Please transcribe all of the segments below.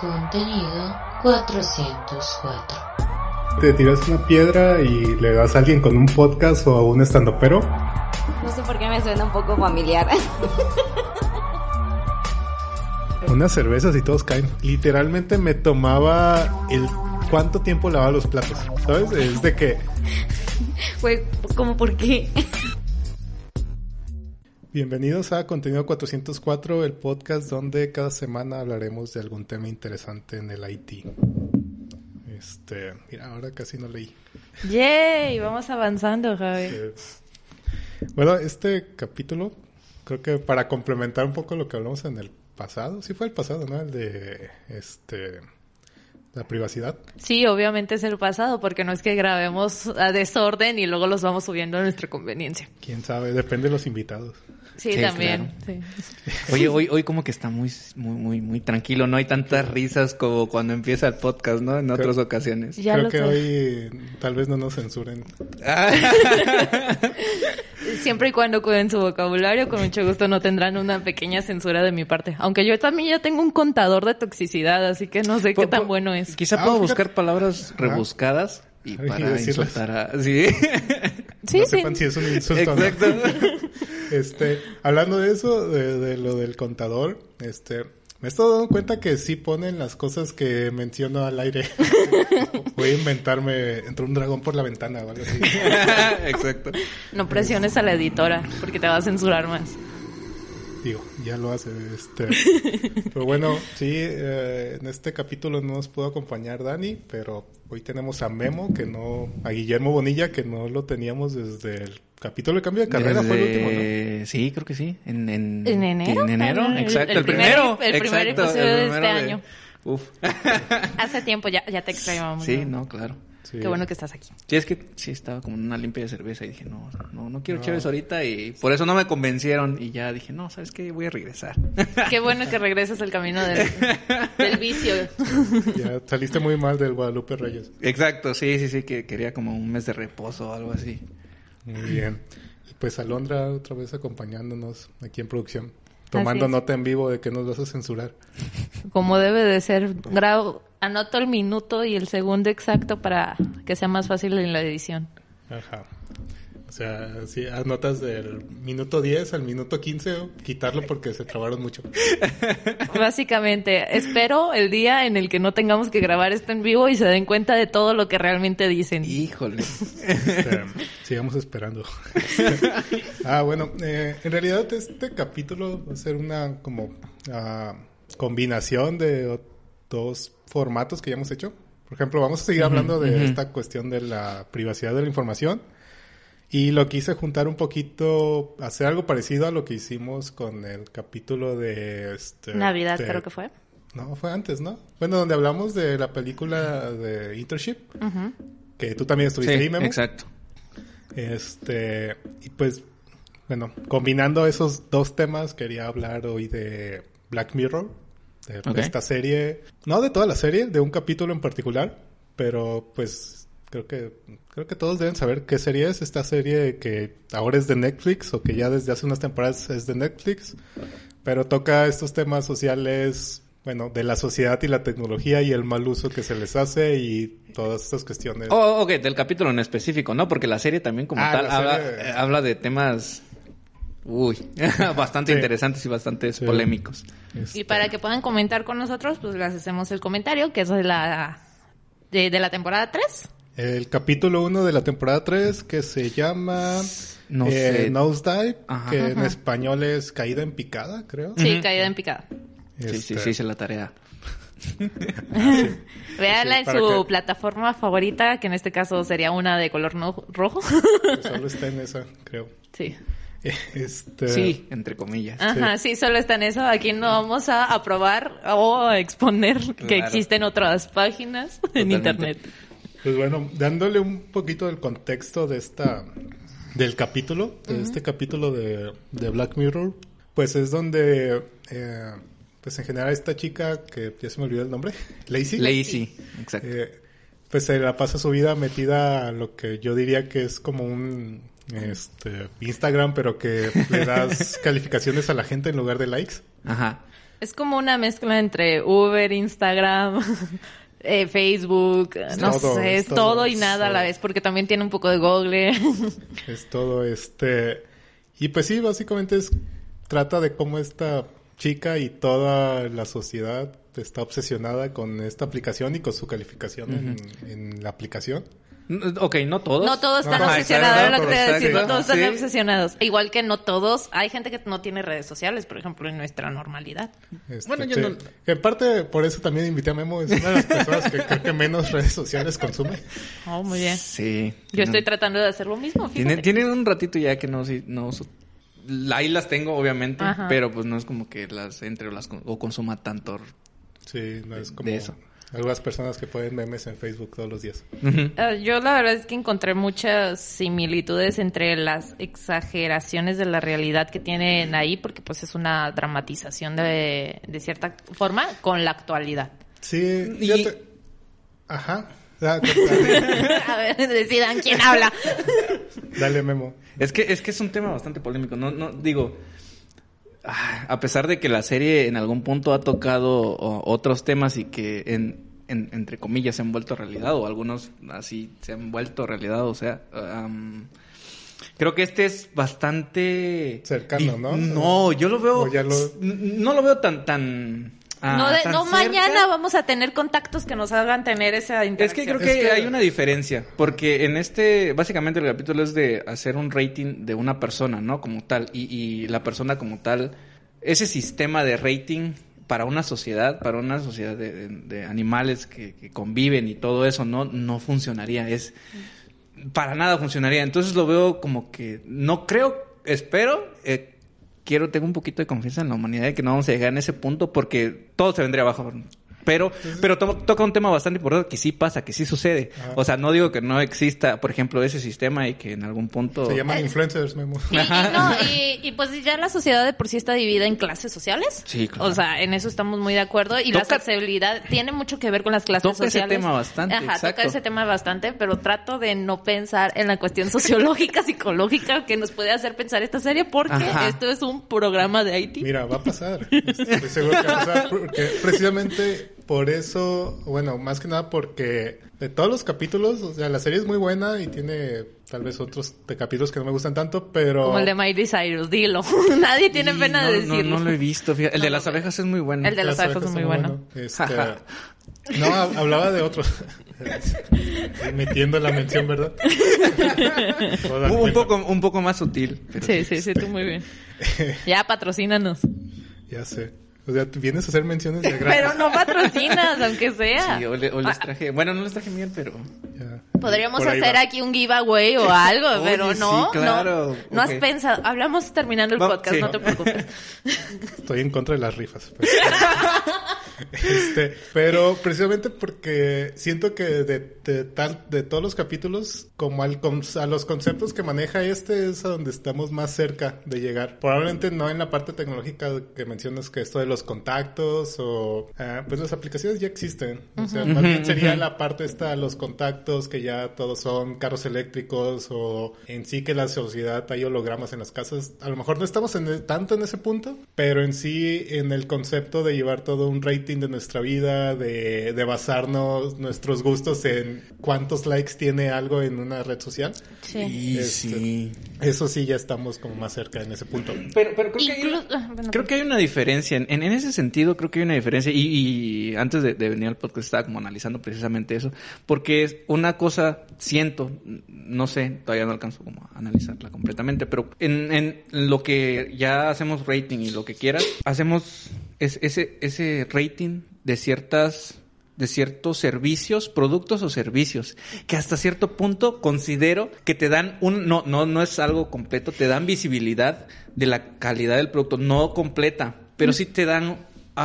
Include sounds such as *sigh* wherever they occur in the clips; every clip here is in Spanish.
Contenido 404. Te tiras una piedra y le das a alguien con un podcast o a un estandopero. No sé por qué me suena un poco familiar. *laughs* Unas cervezas y todos caen. Literalmente me tomaba el cuánto tiempo lavaba los platos. ¿Sabes? Es de que Fue como por qué. Bienvenidos a Contenido 404, el podcast donde cada semana hablaremos de algún tema interesante en el IT. Este, mira, ahora casi no leí. Yay, vamos avanzando, Javi. Eh, bueno, este capítulo, creo que para complementar un poco lo que hablamos en el pasado, sí fue el pasado, ¿no? El de, este, la privacidad. Sí, obviamente es el pasado, porque no es que grabemos a desorden y luego los vamos subiendo a nuestra conveniencia. Quién sabe, depende de los invitados. Sí, Sí, también. sí. *laughs* Oye, hoy, hoy como que está muy, muy, muy, muy tranquilo. No hay tantas risas como cuando empieza el podcast, ¿no? En otras ocasiones. Ya creo lo que sé. hoy tal vez no nos censuren. *laughs* Siempre y cuando cuiden su vocabulario, con mucho gusto no tendrán una pequeña censura de mi parte. Aunque yo también ya tengo un contador de toxicidad, así que no sé qué tan po- bueno es. Quizá Ah, puedo fíjate. buscar palabras rebuscadas y para insultar a... Sí, *laughs* Sí, no sí. sepan si es un insulto o no. exacto. *laughs* Este, hablando de eso, de, de lo del contador, este, me he estado dando cuenta que sí ponen las cosas que menciono al aire. *laughs* Voy a inventarme, entró un dragón por la ventana o algo así. *laughs* exacto. No presiones a la editora, porque te va a censurar más. Digo, ya lo hace, este. *laughs* Pero bueno, sí, eh, en este capítulo no nos pudo acompañar Dani, pero hoy tenemos a Memo, que no, a Guillermo Bonilla, que no lo teníamos desde el capítulo de cambio de carrera, fue el último, ¿no? Sí, creo que sí. En, en, ¿En enero? En enero, El- exacto. el El, primer- primero. el primer episodio de este año. Uf. Hace tiempo ya, ya te extrañábamos. Sí, ¿no? no, claro. Sí. Qué bueno que estás aquí. Sí, es que sí estaba como en una limpia de cerveza y dije, no, no, no quiero No. chéves ahorita y por eso no me convencieron y ya dije, no, ¿sabes qué? Voy a regresar. *laughs* Qué bueno que regresas al camino del, del vicio. *laughs* Ya saliste muy mal del Guadalupe Reyes. Exacto, sí, sí, sí, que quería como un mes de reposo o algo así. Muy bien. Y pues Alondra otra vez acompañándonos aquí en producción. Tomando nota en vivo de que nos vas a censurar. Como debe de ser. Grabo, anoto el minuto y el segundo exacto para que sea más fácil en la edición. Ajá. O sea, si anotas del minuto 10 al minuto 15, quitarlo porque se trabaron mucho. *laughs* Básicamente, espero el día en el que no tengamos que grabar esto en vivo y se den cuenta de todo lo que realmente dicen. Híjole. Este, sigamos esperando. *laughs* ah, bueno, eh, en realidad este capítulo va a ser una como ah, combinación de dos formatos que ya hemos hecho. Por ejemplo, vamos a seguir hablando de esta cuestión de la privacidad de la información. Y lo quise juntar un poquito, hacer algo parecido a lo que hicimos con el capítulo de... Este, Navidad de- creo que fue. No, fue antes, ¿no? Bueno, donde hablamos de la película de Internship, que tú también estuviste Sí, ahí, Memo. exacto. Este, y pues, bueno, combinando esos dos temas, quería hablar hoy de Black Mirror, de esta serie, no de toda la serie, de un capítulo en particular, pero pues creo que creo que todos deben saber qué serie es esta serie que ahora es de Netflix o que ya desde hace unas temporadas es de Netflix, pero toca estos temas sociales, bueno, de la sociedad y la tecnología y el mal uso que se les hace y todas estas cuestiones. Oh, ok, del capítulo en específico, ¿no? Porque la serie también como Ah, tal la habla, serie- eh, habla de temas... Uy, *laughs* bastante Sí. interesantes y bastante Sí. polémicos. Este, Y para que puedan comentar con nosotros, pues les hacemos el comentario, que es de la, de, de la temporada 3. El capítulo 1 de la temporada 3 que se llama No eh, sé. Nosedive, Ajá. que en español es caída en picada, creo. Sí, caída en picada. Sí, sí, Este, sí, hice la tarea. *laughs* Véanla Sí, en su que- plataforma favorita, que en este caso sería una de color no- rojo. Solo está en esa, creo. sí. *laughs* Este, Sí, entre comillas. Ajá, sí, solo está en eso. Aquí no vamos a aprobar o a exponer que existen otras páginas en internet. Pues bueno, dándole un poquito del contexto de esta, del capítulo, de este capítulo de, de Black Mirror, pues es donde, eh, pues en general esta chica, que ya se me olvidó el nombre, *laughs* Lacey. Lazy, exacto. Eh, pues se la pasa su vida metida a lo que yo diría que es como un este Instagram, pero que le das *laughs* calificaciones a la gente en lugar de likes. Ajá. Es como una mezcla entre Uber, Instagram, *laughs* eh, Facebook, no todo, sé, es todo, todo, y nada a la vez, porque también tiene un poco de Google. *laughs* Es todo este... Y pues sí, básicamente es... Trata de cómo esta chica y toda la sociedad está obsesionada con esta aplicación y con su calificación en, en la aplicación. Ok, no todos. No todos están obsesionados, exacto, era lo que te iba a decir, no todos están sí. obsesionados. Igual que no todos, hay gente que no tiene redes sociales, por ejemplo, en nuestra normalidad. Este, Bueno, yo sí. no- Que En parte, por eso también invité a Memo. Es una de las personas que creo que menos redes sociales consume. Oh, muy bien. Sí. Yo estoy tratando de hacer lo mismo, Tienen, fíjate. tienen un ratito ya que no, no uso. Ahí las tengo, obviamente, Ajá. pero pues no es como que las entre o las o consuma tanto. Sí, no es como de eso. Algunas personas que ponen memes en Facebook todos los días. Ah, Yo la verdad es que encontré muchas similitudes entre las exageraciones de la realidad que tienen ahí, porque pues es una dramatización de, de cierta forma con la actualidad. Sí, Y- fíjate- Ajá. Ah, *laughs* A ver, decidan quién habla. Dale, Memo. Es que es que es un tema bastante polémico. No, no digo. Ah, A pesar de que la serie en algún punto ha tocado otros temas y que en, en- entre comillas se han vuelto realidad o algunos así se han vuelto realidad, o sea, creo que este es bastante Cercano, ¿no? No, yo lo veo lo- no lo veo tan tan ah, no, de- no mañana vamos a tener contactos que nos hagan tener esa Es interacción. que creo Es que, que- hay una diferencia, porque en este, básicamente el capítulo es de hacer un rating de una persona, ¿no? Como tal, y, y la persona como tal, ese sistema de rating para una sociedad, para una sociedad de, de- de animales que, que conviven y todo eso, no, no funcionaría, es, para nada funcionaría. Entonces lo veo como que, no creo, espero, eh, quiero, tengo un poquito de confianza en la humanidad de que no vamos a llegar en ese punto porque todo se vendría abajo. Pero, pero to- toca un tema bastante importante que sí pasa, que sí sucede. Ajá. O sea, no digo que no exista, por ejemplo, ese sistema y que en algún punto... Se llaman influencers, Memo. Y, y no, y, y pues ya la sociedad de por sí está dividida en clases sociales. Sí, claro. O sea, en eso estamos muy de acuerdo. Y la accesibilidad tiene mucho que ver con las clases Toca ese sociales. tema bastante, Ajá, exacto. toca ese tema bastante, pero trato de no pensar en la cuestión *laughs* sociológica, psicológica que nos puede hacer pensar esta serie, porque Ajá. esto es un programa de Haití. Mira, va a pasar. Estoy seguro que va a pasar. Porque precisamente por eso, bueno, más que nada porque de todos los capítulos, o sea, la serie es muy buena y tiene tal vez otros de capítulos que no me gustan tanto, pero... Como el de Miley Cyrus, dilo. *laughs* Nadie tiene pena no, de no- decirlo. No, lo he visto, fíjate. El No de las abejas es muy bueno. El de las abejas es muy son bueno. Este, no, hab- hablaba de otro. Estoy *laughs* metiendo la mención, ¿verdad? *laughs* Un, poco, un poco más sutil. pero Sí, sí, sí, tú muy bien. Ya, patrocínanos. Ya sé. O sea, tú vienes a hacer menciones de *laughs* gratis. Pero no patrocinas, aunque sea. Sí, o, le- o les Ah, traje... Bueno, no les traje miel, pero... Ya. Podríamos hacer va. aquí un giveaway o algo, *laughs* Oye, pero sí, no, claro. no. No has pensado. Hablamos terminando el Va- podcast, sí. no te preocupes. *laughs* Estoy en contra de las rifas. pues. este, pero precisamente porque siento que de, de tal, de todos los capítulos, como al con- a los conceptos que maneja este, es a donde estamos más cerca de llegar. Probablemente no en la parte tecnológica que mencionas que esto de los contactos o ah, pues las aplicaciones ya existen. O sea, más bien sería la parte esta, los contactos que ya todos son carros eléctricos o en sí que la sociedad hay hologramas en las casas. A lo mejor no estamos en el- tanto en ese punto, pero en sí en el concepto de llevar todo un rating de nuestra vida, de, de basarnos nuestros gustos en cuántos likes tiene algo en una red social. Sí. Y Este, sí. Eso sí ya estamos como más cerca en ese punto. Pero, pero creo, que hay, Inclu- ah, bueno, creo que hay una diferencia. En, en ese sentido, creo que hay una diferencia. Y, y antes de, de venir al podcast estaba como analizando precisamente eso. Porque es una cosa, siento, no sé, todavía no alcanzo como a analizarla completamente. Pero en, en lo que ya hacemos rating y lo que quieras, hacemos es- ese, ese rating de ciertas de ciertos servicios, productos o servicios, que hasta cierto punto considero que te dan un, no, no, no es algo completo, te dan visibilidad de la calidad del producto, no completa, pero sí te dan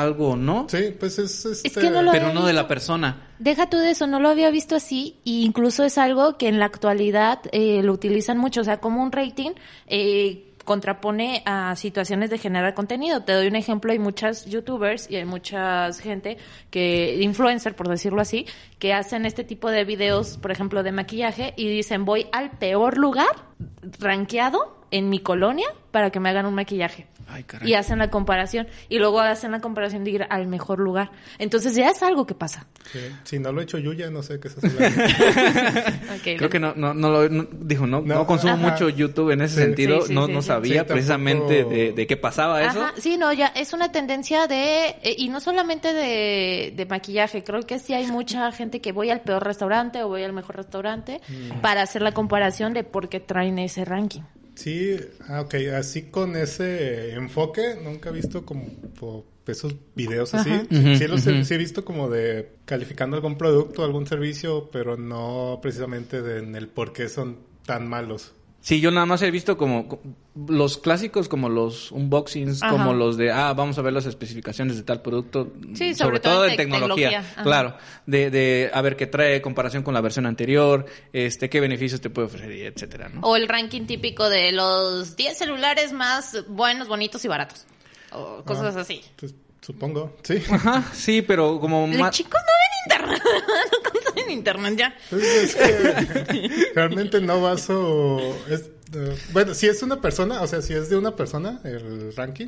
algo, ¿no? Sí, pues es este... que no lo- Pero no de la persona. Deja tú de eso, no lo había visto así, e incluso es algo que en la actualidad eh, lo utilizan mucho, o sea, como un rating eh, contrapone a situaciones de generar contenido. Te doy un ejemplo, hay muchas youtubers y hay mucha gente que, influencer por decirlo así, que hacen este tipo de videos, por ejemplo, de maquillaje y dicen voy al peor lugar rankeado en mi colonia para que me hagan un maquillaje. Ay, caray. y hacen la comparación y luego hacen la comparación de ir al mejor lugar. Entonces ya es algo que pasa. Sí. Si no lo he hecho Yuya, no sé qué es. *laughs* Ok, Creo que no, no, no lo, no- dijo, no, no, No, consumo ajá. mucho YouTube en ese Sí. sentido, Sí, sí, no, sí, no sabía Sí, tampoco- precisamente de, de qué pasaba eso. Ajá, sí, no, ya es una tendencia de, eh, y no solamente de, de maquillaje, creo que sí hay mucha gente que voy al peor restaurante o voy al mejor restaurante Mm. para hacer la comparación de por qué traen ese ranking. Sí, ah, ok, así con ese enfoque, nunca he visto como esos videos así. Ajá. Sí, los he, sí he visto como de calificando algún producto, algún servicio, pero no precisamente de, en el por qué son tan malos. Sí, yo nada más he visto como co- los clásicos, como los unboxings, Ajá. como los de, ah, vamos a ver las especificaciones de tal producto. Sí, sobre, sobre todo, todo en en tec- tecnología. Claro, de, de a ver qué trae comparación con la versión anterior, este, qué beneficios te puede ofrecer, y etcétera, ¿no? O el ranking típico de los 10 celulares más buenos, bonitos y baratos. O cosas Ah, así. pues, supongo, sí. Ajá, sí, pero como Los más... chicos no ven internet, *laughs* *laughs* consumen internet ya. Es que *laughs* realmente no baso... Es, eh, bueno, si es una persona, o sea, si es de una persona el ranking,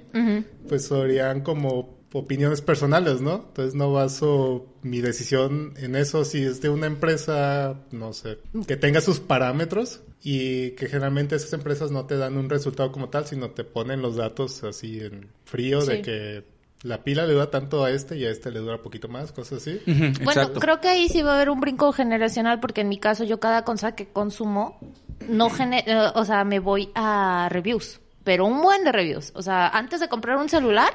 pues serían como opiniones personales, ¿no? Entonces no baso mi decisión en eso si es de una empresa, no sé, que tenga sus parámetros y que generalmente esas empresas no te dan un resultado como tal, sino te ponen los datos así en frío de que la pila le dura tanto a este y a este le dura poquito más, cosas así. Bueno, exacto. creo que ahí sí va a haber un brinco generacional porque en mi caso yo cada cosa que consumo no gene- eh, o sea, me voy a reviews, pero un buen de reviews. O sea, antes de comprar un celular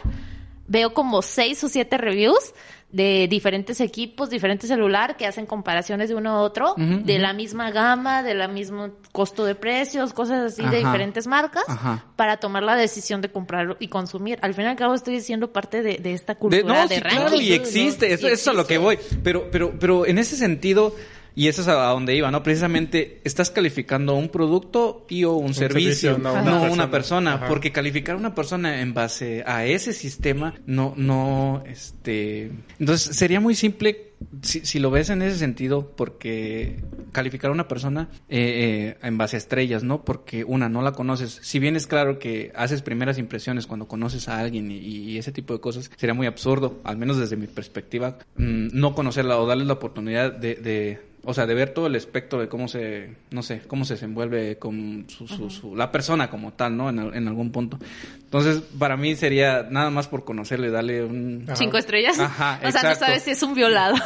veo como seis o siete reviews de diferentes equipos, diferentes celular que hacen comparaciones de uno a otro, de la misma gama, de la mismo costo de precios, cosas así de diferentes marcas Ajá. para tomar la decisión de comprarlo y consumir. Al fin y al cabo estoy siendo parte de, de esta cultura De- no, de sí, ranking. claro, y existe, eso, Y eso es a lo que voy. Pero, pero, pero en ese sentido, y eso es a donde iba, ¿no? Precisamente estás calificando un producto y o un, servicio, servicio, no no, una una persona. persona, Ajá. porque calificar a una persona en base a ese sistema no, no, este, entonces sería muy simple si, si lo ves en ese sentido, porque calificar a una persona eh, eh, en base a estrellas, ¿no? Porque una, no la conoces. Si bien es claro que haces primeras impresiones cuando conoces a alguien y, y ese tipo de cosas, sería muy absurdo, al menos desde mi perspectiva, mm, no conocerla o darles la oportunidad de, de o sea, de ver todo el espectro de cómo se, no sé, cómo se desenvuelve con su, su, su- la persona como tal, ¿no? En, en algún punto. Entonces, para mí sería nada más por conocerle, darle un... Cinco estrellas. Ajá, *laughs* o sea, no sabes si es un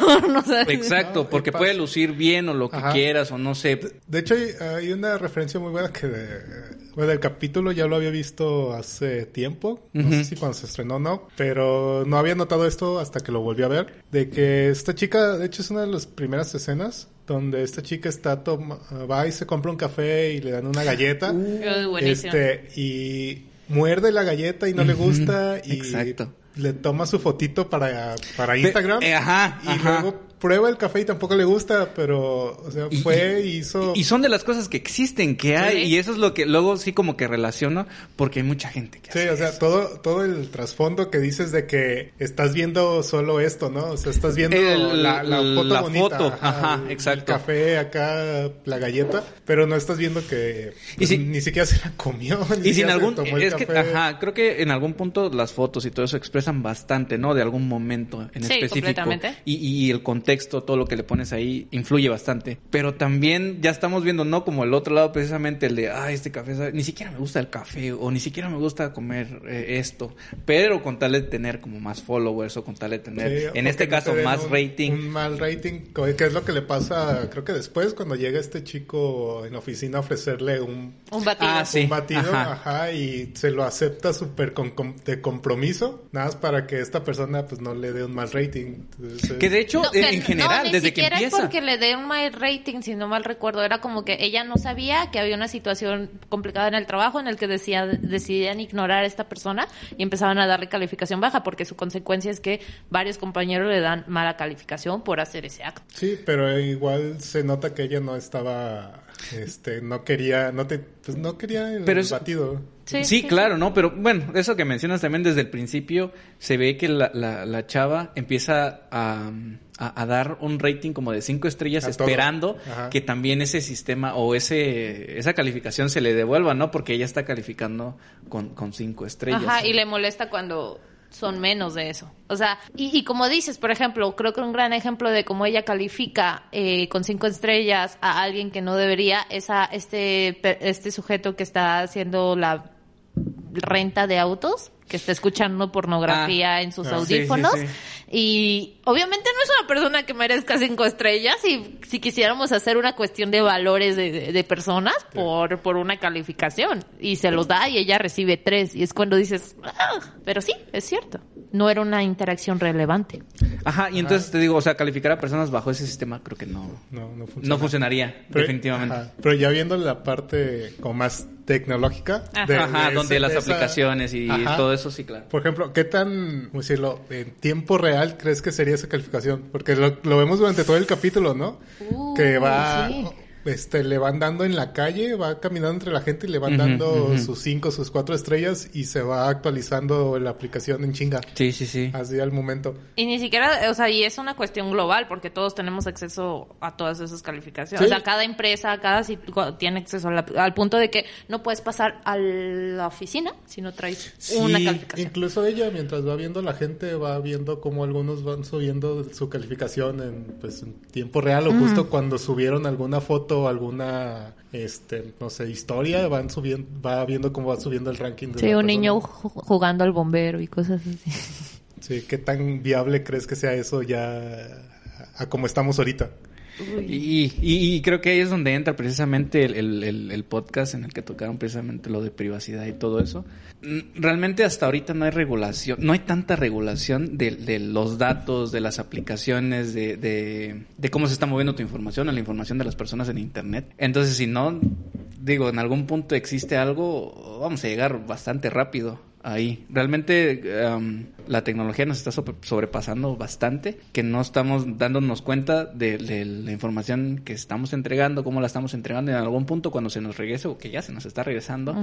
violador, no sabes. Exacto, No, porque puede lucir bien o lo que Ajá. quieras o no sé. De hecho, hay, hay una referencia muy buena que de, bueno, el capítulo ya lo había visto hace tiempo, no sé si cuando se estrenó o no, pero no había notado esto hasta que lo volví a ver, de que esta chica, de hecho es una de las primeras escenas donde esta chica está toma- va y se compra un café y le dan una galleta, buenísimo. este y muerde la galleta y no le gusta y exacto. Le toma su fotito para, para Instagram eh, ajá, y ajá. luego prueba el café y tampoco le gusta, pero o sea, Y- fue y hizo Y son de las cosas que existen, que hay, Sí. y eso es lo que luego sí como que relaciono, porque hay mucha gente que Sí, hace o sea, eso. todo, todo el trasfondo que dices de que estás viendo solo esto, ¿no? O sea, estás viendo El- la, la foto la bonita. foto, ajá, el- exacto. El café acá, la galleta, pero no estás viendo que Y pues, si- ni siquiera *laughs* se la comió. ni Y sin siquiera se algún, tomó el es que, ajá, creo que en algún punto las fotos y todo eso expresan bastante, ¿no? De algún momento en Sí, específico. completamente. Y, y el contexto, todo lo que le pones ahí, influye bastante. Pero también ya estamos viendo, ¿no? Como el otro lado, precisamente el de, ah, este café, sabe- ni siquiera me gusta el café, o ni siquiera me gusta comer eh, esto. Pero con tal de tener como más followers, o con tal de tener, Sí, en este no caso, más un- rating. Un mal rating, que es lo que le pasa, creo que después, cuando llega este chico en oficina a ofrecerle un, Un batido. Ah, sí. un batido, ajá. ajá. y se lo acepta súper con, con- de compromiso, nada más para que esta persona pues no le dé un mal rating. Entonces, Que de hecho, No, en, que en no, general, ni desde que siquiera empieza. es porque le dé un mal rating, si no mal recuerdo. Era como que ella no sabía que había una situación complicada en el trabajo en el que decía, decidían ignorar a esta persona y empezaban a darle calificación baja, porque su consecuencia es que varios compañeros le dan mala calificación por hacer ese acto. Sí, pero igual se nota que ella no estaba este, no quería, no te, pues no quería el Pero es- batido. Sí, Sí, sí, claro, ¿no? Pero bueno, eso que mencionas también desde el principio, se ve que la, la, la chava empieza a, a, a dar un rating como de cinco estrellas A esperando que también ese sistema o ese esa calificación se le devuelva, ¿no? Porque ella está calificando con, con cinco estrellas. Ajá, y le molesta cuando son menos de eso. O sea, y, como dices, por ejemplo, creo que un gran ejemplo de cómo ella califica eh, con cinco estrellas a alguien que no debería es a este, este sujeto que está haciendo la renta de autos, que está escuchando pornografía Ah. en sus Ah, sí, sí, audífonos. sí. Y obviamente no es una persona que merezca cinco estrellas y si quisiéramos hacer una cuestión de valores de, de- de personas por, por una calificación y se los da y ella recibe tres y es cuando dices, "Ah", pero sí, es cierto, no era una interacción relevante. Ajá, y entonces te digo, o sea, calificar a personas bajo ese sistema creo que no, No, no funciona. no funcionaría, Pero- definitivamente. ajá, pero ya viendo la parte como más tecnológica. Ajá. Ajá, donde ese- las esa- aplicaciones y Ajá. todo eso, sí, claro. Por ejemplo, ¿qué tan, cómo decirlo, en tiempo real crees que sería esa calificación? Porque lo, lo vemos durante todo el capítulo, ¿no? Uh, que va, sí. Este, le van dando en la calle, va caminando entre la gente y le van dando sus cinco, sus cuatro estrellas y se va actualizando la aplicación en chinga. Sí, sí, sí. Así al momento. Y ni siquiera, o sea, y es una cuestión global porque todos tenemos acceso a todas esas calificaciones. Sí. O sea, cada empresa, cada sitio tiene acceso a la- al punto de que no puedes pasar a la oficina si no traes una calificación. Incluso ella, mientras va viendo la gente, va viendo cómo algunos van subiendo su calificación en, pues, en tiempo real o justo cuando subieron alguna foto alguna, este, no sé, historia, van subiendo, va viendo cómo va subiendo el ranking. De Sí, un niño persona. jugando al bombero y cosas así. Sí, ¿qué tan viable crees que sea eso ya a, a como estamos ahorita? Y, creo que ahí es donde entra precisamente el, podcast en el que tocaron precisamente lo de privacidad y todo eso. Mm, Realmente hasta ahorita no hay regulación, no hay tanta regulación de, los datos, de las aplicaciones, de, de, de cómo se está moviendo tu información, o la información de las personas en Internet. Entonces, si no, digo, en algún punto existe algo, vamos a llegar bastante rápido ahí. Realmente em, la tecnología nos está sobre- sobrepasando bastante, que no estamos dándonos cuenta de, de la información que estamos entregando, cómo la estamos entregando y en algún punto cuando se nos regrese o que ya se nos está regresando,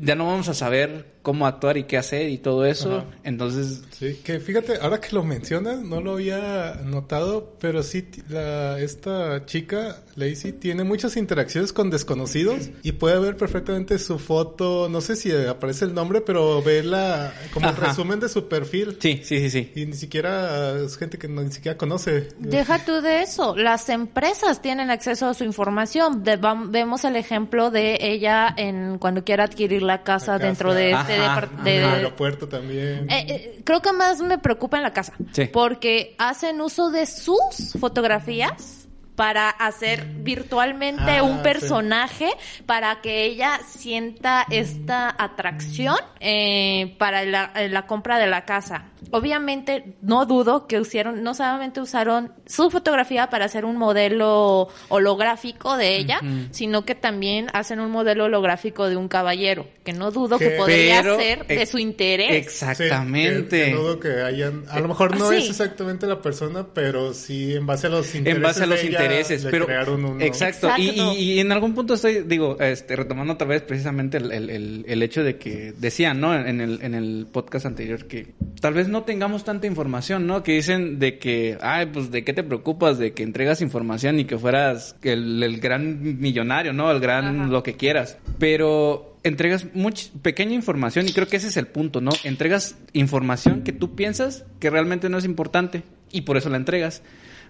ya no vamos a saber cómo actuar y qué hacer y todo eso. Entonces, Sí, que fíjate, ahora que lo mencionas, no lo había notado, pero sí, la, esta chica, Lacey, tiene muchas interacciones con desconocidos y puede ver perfectamente su foto, no sé si aparece el nombre, pero ve la, como el resumen de su perfil. Sí, sí, sí, sí. Y ni siquiera es gente que ni siquiera conoce. Deja tú de eso, las empresas tienen acceso a su información. De- vemos el ejemplo de ella en cuando quiere adquirir la casa La casa. dentro de este Ajá, depart- En de- el aeropuerto también. Eh, eh, creo que más me preocupa en la casa. Sí. Porque hacen uso de sus fotografías para hacer virtualmente Ah, un sí. personaje para que ella sienta esta atracción eh, para la, eh, la compra de la casa. Obviamente no dudo que usaron, no solamente usaron su fotografía para hacer un modelo holográfico de ella, sino que también hacen un modelo holográfico de un caballero, que no dudo que Que- podría Pero- ser de su interés. Exactamente. Sí, que- que dudo que hayan, a lo mejor no Sí. es exactamente la persona, pero sí en base a los intereses. en base a los de ella, intereses, le pero crearon uno. exacto, Y, Exacto. y- y en algún punto estoy, digo, este, retomando otra vez precisamente el, el- el- el hecho de que decían, ¿no? En el, en el podcast anterior que tal vez no tengamos tanta información, ¿no? Que dicen de que, ay, pues de qué te preocupas de que entregas información y que fueras el, el gran millonario, ¿no? El gran Ajá. lo que quieras, pero entregas mucha pequeña información y creo que ese es el punto, ¿no? Entregas información que tú piensas que realmente no es importante y por eso la entregas.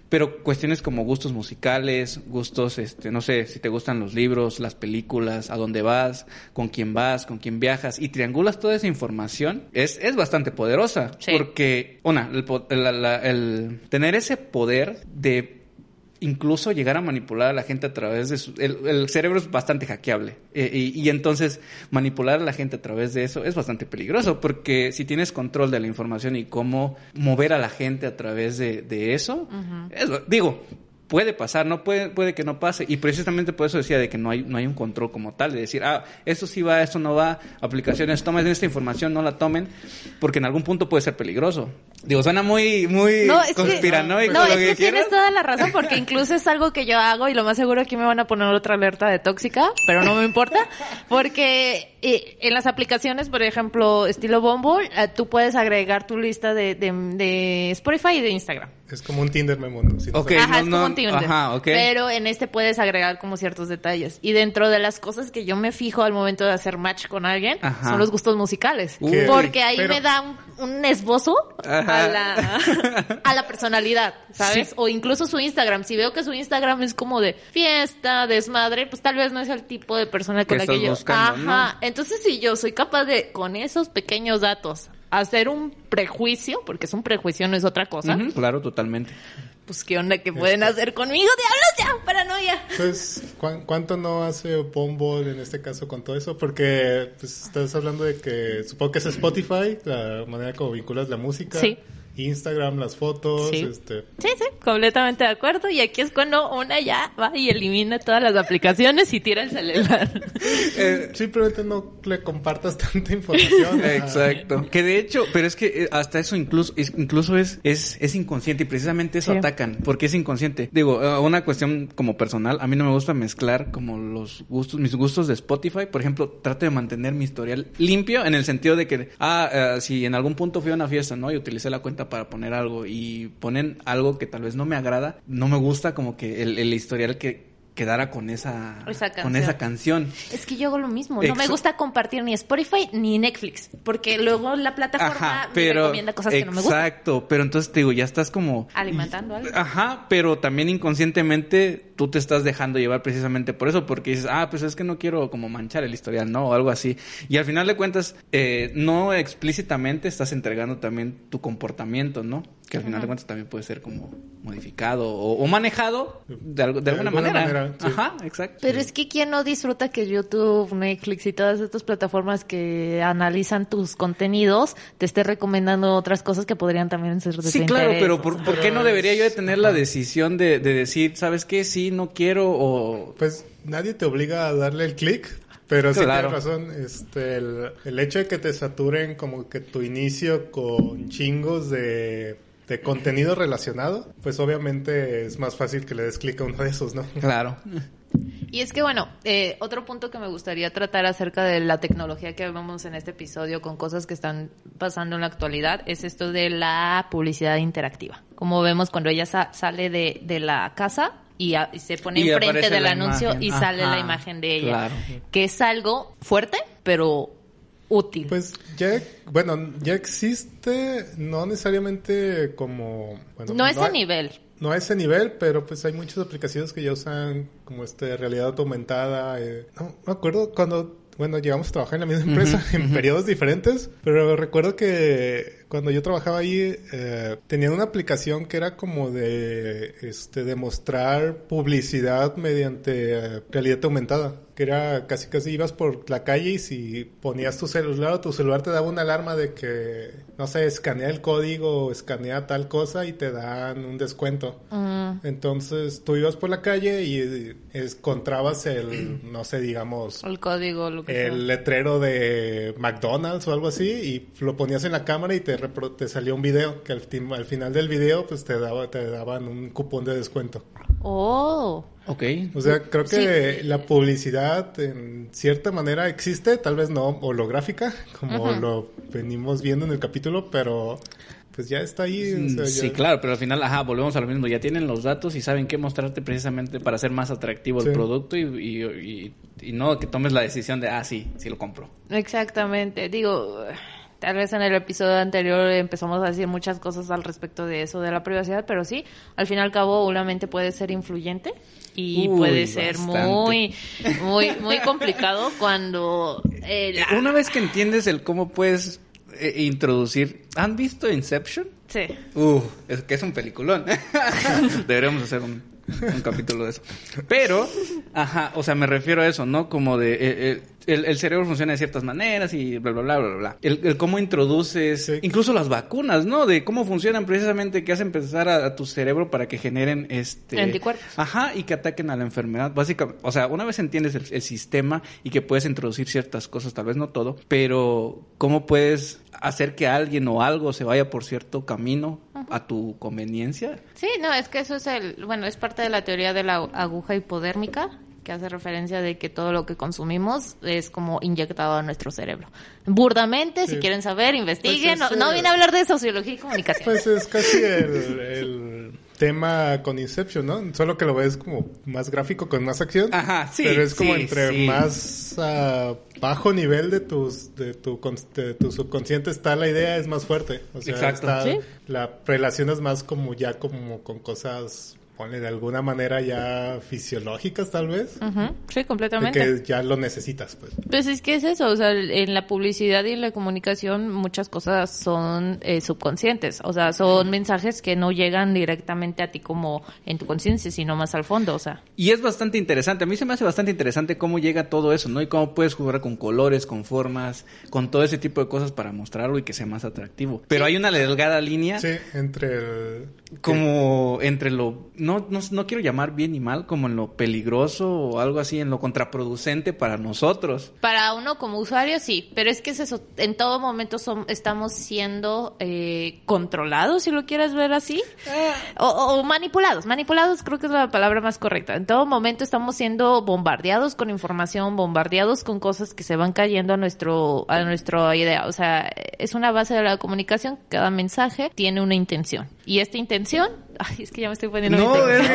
Pero cuestiones como gustos musicales, gustos, este, no sé, si te gustan los libros, las películas, a dónde vas, con quién vas, con quién viajas, y triangulas toda esa información, es, es bastante poderosa. Sí. Porque, una, el, la- la- el tener ese poder de incluso llegar a manipular a la gente a través de su... El, el cerebro es bastante hackeable. Eh, y, y entonces manipular a la gente a través de eso es bastante peligroso porque si tienes control de la información y cómo mover a la gente a través de, de eso, es- digo, puede pasar, no puede, puede que no pase. Y precisamente por eso decía de que no hay, no hay un control como tal, de decir, ah, esto sí va, esto no va, aplicaciones, tomen esta información, no la tomen, porque en algún punto puede ser peligroso. Digo, suena muy, muy No, es que, conspiranoico no, lo es que, que tienes toda la razón porque incluso es algo que yo hago y lo más seguro aquí me van a poner otra alerta de tóxica, pero no me importa porque eh, en las aplicaciones, por ejemplo, estilo Bumble, eh, tú puedes agregar tu lista de, de, de Spotify y de Instagram. Es como un Tinder Memondo. si no. Ajá, no, es como no, un Tinder. ajá, ok. Pero en este puedes agregar como ciertos detalles. Y dentro de las cosas que yo me fijo al momento de hacer match con alguien Ajá. son los gustos musicales. Uy. Porque ahí Pero- me da un, un esbozo a la, *laughs* a la personalidad, ¿sabes? Sí. O incluso su Instagram. Si veo que su Instagram es como de fiesta, desmadre, pues tal vez no es el tipo de persona con Que la que yo... buscando, Ajá. Entonces si yo soy capaz de, con esos pequeños datos, hacer un prejuicio, porque es un prejuicio, no es otra cosa, Ujú, claro, totalmente. pues qué onda que pueden hacer conmigo, diablos ya, paranoia. Pues, ¿cuán- ¿cuánto no hace Bumble en este caso con todo eso? Porque pues, estás hablando de que supongo que es Spotify, la manera como vinculas la música. Sí. Instagram, las fotos, Sí. este... Sí, sí, completamente de acuerdo. Y aquí es cuando una ya va y elimina todas las aplicaciones y tira el celular. *laughs* Eh, Simplemente no le compartas tanta información. a- *laughs* Exacto. Que de hecho, pero es que eh, hasta eso incluso es, incluso es, es, es inconsciente y precisamente eso Sí. atacan, porque es inconsciente. Digo, eh, una cuestión como personal, a mí no me gusta mezclar como los gustos, mis gustos de Spotify. Por ejemplo, trato de mantener mi historial limpio en el sentido de que, ah, eh, si en algún punto fui a una fiesta, ¿no? Y utilicé la cuenta para poner algo y ponen algo que tal vez no me agrada, no me gusta como que el, el historial que quedara con esa, Esa con canción. esa canción. Es que yo hago lo mismo. No me gusta compartir ni Spotify ni Netflix. Porque luego la plataforma Ajá, me pero recomienda cosas que no me gustan. exacto, pero entonces te digo, ya estás como Alimentando algo. Ajá, pero también inconscientemente tú te estás dejando llevar precisamente por eso, porque dices, ah, pues es que no quiero como manchar el historial, ¿no? O algo así. Y al final de cuentas, eh, no explícitamente estás entregando también tu comportamiento, ¿no? Que al final de cuentas también puede ser como modificado o, o manejado de, algo- de De alguna, alguna manera. manera, sí. Ajá, exacto. Pero es que quién no disfruta que YouTube, Netflix y todas estas plataformas que analizan tus contenidos te esté recomendando otras cosas que podrían también ser de Sí, claro, interés, pero ¿por, qué no debería yo de tener la decisión de, de decir, ¿sabes qué? Sí, no quiero o... Pues nadie te obliga a darle el clic, pero sí Claro. tienes razón. Este, el, el hecho de que te saturen como que tu inicio con chingos de, de contenido relacionado, pues obviamente es más fácil que le des clic a uno de esos, ¿no? Claro. Y es que bueno, eh, otro punto que me gustaría tratar acerca de la tecnología que vemos en este episodio con cosas que están pasando en la actualidad es esto de la publicidad interactiva. Como vemos cuando ella sa- sale de, de la casa y, a- y se pone Y enfrente del anuncio imagen. y sale la imagen de ella. claro. Que es algo fuerte, pero útil. Pues ya, bueno, ya existe, no necesariamente como... Bueno, no a ese hay- nivel. No a ese nivel, pero pues hay muchas aplicaciones que ya usan como este realidad aumentada. eh. No, no me acuerdo cuando, bueno, llegamos a trabajar en la misma empresa *laughs* en periodos diferentes, pero recuerdo que cuando yo trabajaba ahí eh, tenían una aplicación que era como de, este, de mostrar publicidad mediante eh, realidad aumentada. Que era casi casi ibas por la calle y si ponías tu celular o tu celular te daba una alarma de que, no sé, escanea el código o escanea tal cosa y te dan un descuento. Mm, Entonces tú ibas por la calle y eh, encontrabas el, *clears throat* no sé, digamos, el código, lo que el letrero de McDonald's o algo así y lo ponías en la cámara y te, repro- te salía un video que al, tim- al final del video pues te, daba, te daban un cupón de descuento. Oh. Ok. O sea, creo que la publicidad en cierta manera existe, tal vez no holográfica, como lo venimos viendo en el capítulo, pero pues ya está ahí. o sea, Sí, ya- claro, pero al final, ajá, volvemos a lo mismo. Ya tienen los datos y saben qué mostrarte precisamente para hacer más atractivo Sí. el producto y, y, y- y no que tomes la decisión de, ah, sí, sí lo compro. Exactamente. Digo, tal vez en el episodio anterior empezamos a decir muchas cosas al respecto de eso de la privacidad, pero sí, al fin y al cabo una mente puede ser influyente y Uy, puede ser bastante. muy, muy, muy complicado cuando eh, la- Una vez que entiendes el cómo puedes eh, introducir... ¿Han visto Inception? Sí. Uh, es que es un peliculón. *laughs* Deberíamos hacer un un capítulo de eso. Pero, ajá, o sea, me refiero a eso, ¿no? Como de... eh, eh, el, el cerebro funciona de ciertas maneras y bla, bla, bla, bla, bla. El, el cómo introduces, Sí. incluso las vacunas, ¿no? De cómo funcionan precisamente, que hacen pensar a, a tu cerebro para que generen este... Anticuerpos. Ajá, y que ataquen a la enfermedad. Básicamente, o sea, una vez entiendes el, el sistema y que puedes introducir ciertas cosas, tal vez no todo, pero cómo puedes hacer que alguien o algo se vaya por cierto camino a tu conveniencia. Sí, no, es que eso es el, bueno, es parte de la teoría de la aguja hipodérmica, que hace referencia de que todo lo que consumimos es como inyectado a nuestro cerebro. Burdamente, si quieren saber, investiguen. Pues es, no, no vine a hablar de sociología y comunicación. Pues es casi el, el tema con Inception, ¿no? Solo que lo ves como más gráfico, con más acción. Ajá, sí, Pero es como sí, entre sí. más ah, bajo nivel de tus de tu, de tu subconsciente está la idea, es más fuerte. O sea, Exacto. está- Sí. la relacionas más como ya como con cosas, ponle de alguna manera ya fisiológicas tal vez. Sí, de completamente. que ya lo necesitas, pues. Pues es que es eso, o sea, en la publicidad y en la comunicación muchas cosas son eh, subconscientes, o sea, son mensajes que no llegan directamente a ti como en tu conciencia, sino más al fondo, o sea. Y es bastante interesante. A mí se me hace bastante interesante cómo llega todo eso, ¿no? Y cómo puedes jugar con colores, con formas, con todo ese tipo de cosas para mostrarlo y que sea más atractivo. Pero hay una delgada línea Sí, entre el como entre lo no, no no quiero llamar bien y mal, como en lo peligroso o algo así, en lo contraproducente para nosotros. Para uno como usuario sí, pero es que es eso, en todo momento som- estamos siendo eh, controlados, si lo quieres ver así, o, o manipulados, manipulados creo que es la palabra más correcta. En todo momento estamos siendo bombardeados con información, bombardeados con cosas que se van cayendo a nuestro a nuestra idea, o sea, es una base de la comunicación, cada mensaje tiene una intención y esta intención, ay, es que ya me estoy poniendo No, es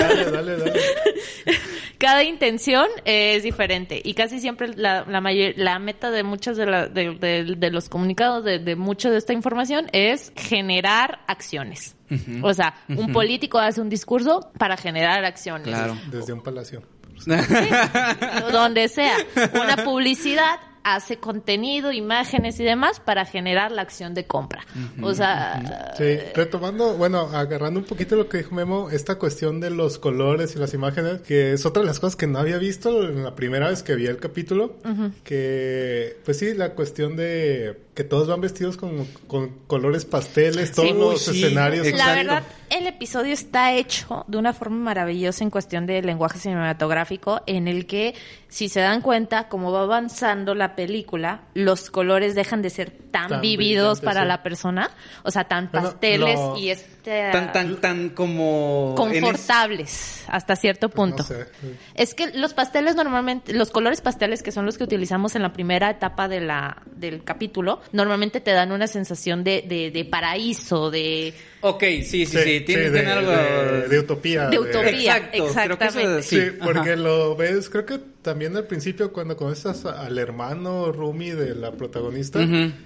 Dale, dale, dale. *laughs* cada intención es diferente y casi siempre la, la, mayor- la meta de muchos de, la- de, de- de los comunicados, de, de mucha de esta información es generar acciones. O sea, un político hace un discurso para generar acciones. Claro. Desde un palacio. Donde sea. Una publicidad hace contenido, imágenes y demás para generar la acción de compra. O sea, Sí, retomando, bueno, agarrando un poquito lo que dijo Memo, esta cuestión de los colores y las imágenes, que es otra de las cosas que no había visto en la primera vez que vi el capítulo, que, pues sí, la cuestión de que todos van vestidos con, con colores pasteles, todos Sí. los sí, escenarios. La Exacto. verdad, el episodio está hecho de una forma maravillosa en cuestión de lenguaje cinematográfico, en el que, si se dan cuenta, como va avanzando la película, los colores dejan de ser tan, Tan vividos para sí. la persona, o sea, tan Bueno, pasteles lo- y este tan tan tan como confortables hasta cierto punto. No sé. Es que los pasteles normalmente, los colores pasteles que son los que utilizamos en la primera etapa de la, del capítulo, normalmente te dan una sensación de, de, de paraíso, de, Ok, sí, sí, sí, tiene, de, tiene algo de- de utopía. de utopía. Exacto, creo que eso exactamente. Sí, Sí, porque ajá. lo ves, creo que también al principio cuando conoces a- al hermano Rumi de la protagonista,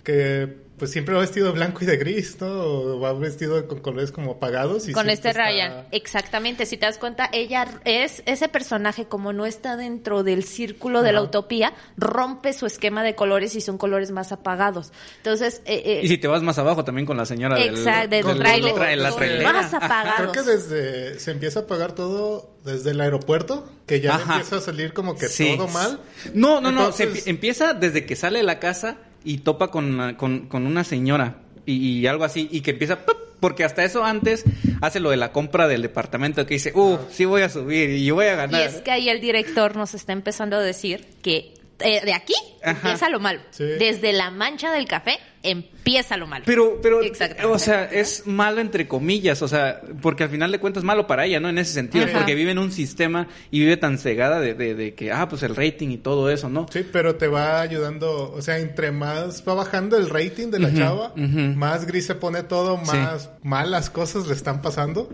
que pues siempre va vestido de blanco y de gris, ¿no? O va vestido con colores como apagados. Y con este está- Ryan. Exactamente, si te das cuenta, ella es ese personaje como no está dentro del círculo de la utopía, rompe su esquema de colores y son colores más apagados. Entonces, eh, eh, Y si te vas más abajo también con la señora del, Exacto, del del- tráiler. tra- la trailera. más apagados. Creo que desde se empieza a apagar todo desde el aeropuerto, que ya empieza a salir como que Sí. todo mal. No, no, no. se empieza desde que sale de la casa y topa con, con, con una señora y, y algo así. Y que empieza... ¡pup! Porque hasta eso antes hace lo de la compra del departamento que dice, uh, sí voy a subir y voy a Y ganar. es que ahí el director nos está empezando a decir que eh, de aquí Ajá. empieza lo malo. Sí. Desde la mancha del café empieza lo malo. Pero, pero, Exactamente. o sea, es malo entre comillas, o sea, porque al final de cuentas es malo para ella, ¿no? En ese sentido, Ajá. porque vive en un sistema y vive tan cegada de, de, de que, ah, pues el rating y todo eso, ¿no? Sí, pero te va ayudando, o sea, entre más va bajando el rating de la chava, más gris se pone todo, Sí. más malas cosas le están pasando.